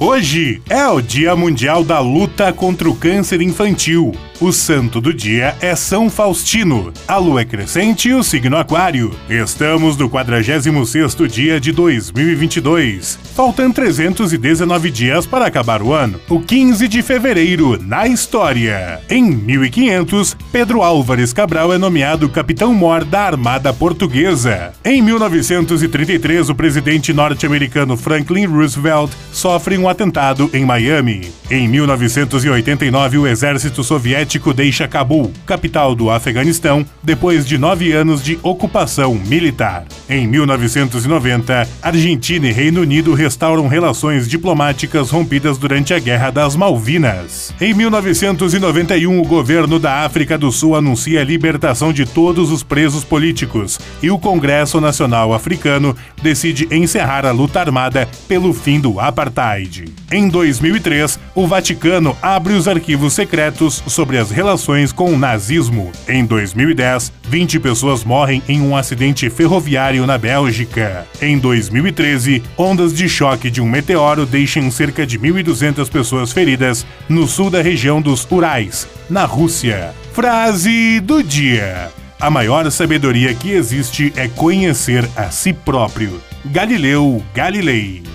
Hoje é o Dia Mundial da Luta contra o Câncer Infantil. O santo do dia é São Faustino. A lua é crescente e o signo aquário. Estamos no 46º dia de 2022. Faltam 319 dias para acabar o ano. O 15 de fevereiro, na história. Em 1500, Pedro Álvares Cabral é nomeado capitão-mor da Armada Portuguesa. Em 1933, o presidente norte-americano Franklin Roosevelt sofre um atentado em Miami. Em 1989, o exército soviético deixa Cabul, capital do Afeganistão, depois de nove anos de ocupação militar. Em 1990, Argentina e Reino Unido restauram relações diplomáticas rompidas durante a Guerra das Malvinas. Em 1991, o governo da África do Sul anuncia a libertação de todos os presos políticos e o Congresso Nacional Africano decide encerrar a luta armada pelo fim do apartheid. Em 2003, o Vaticano abre os arquivos secretos sobre as relações com o nazismo. Em 2010, 20 pessoas morrem em um acidente ferroviário na Bélgica. Em 2013, ondas de choque de um meteoro deixam cerca de 1.200 pessoas feridas no sul da região dos Urais, na Rússia. Frase do dia. A maior sabedoria que existe é conhecer a si próprio. Galileu Galilei.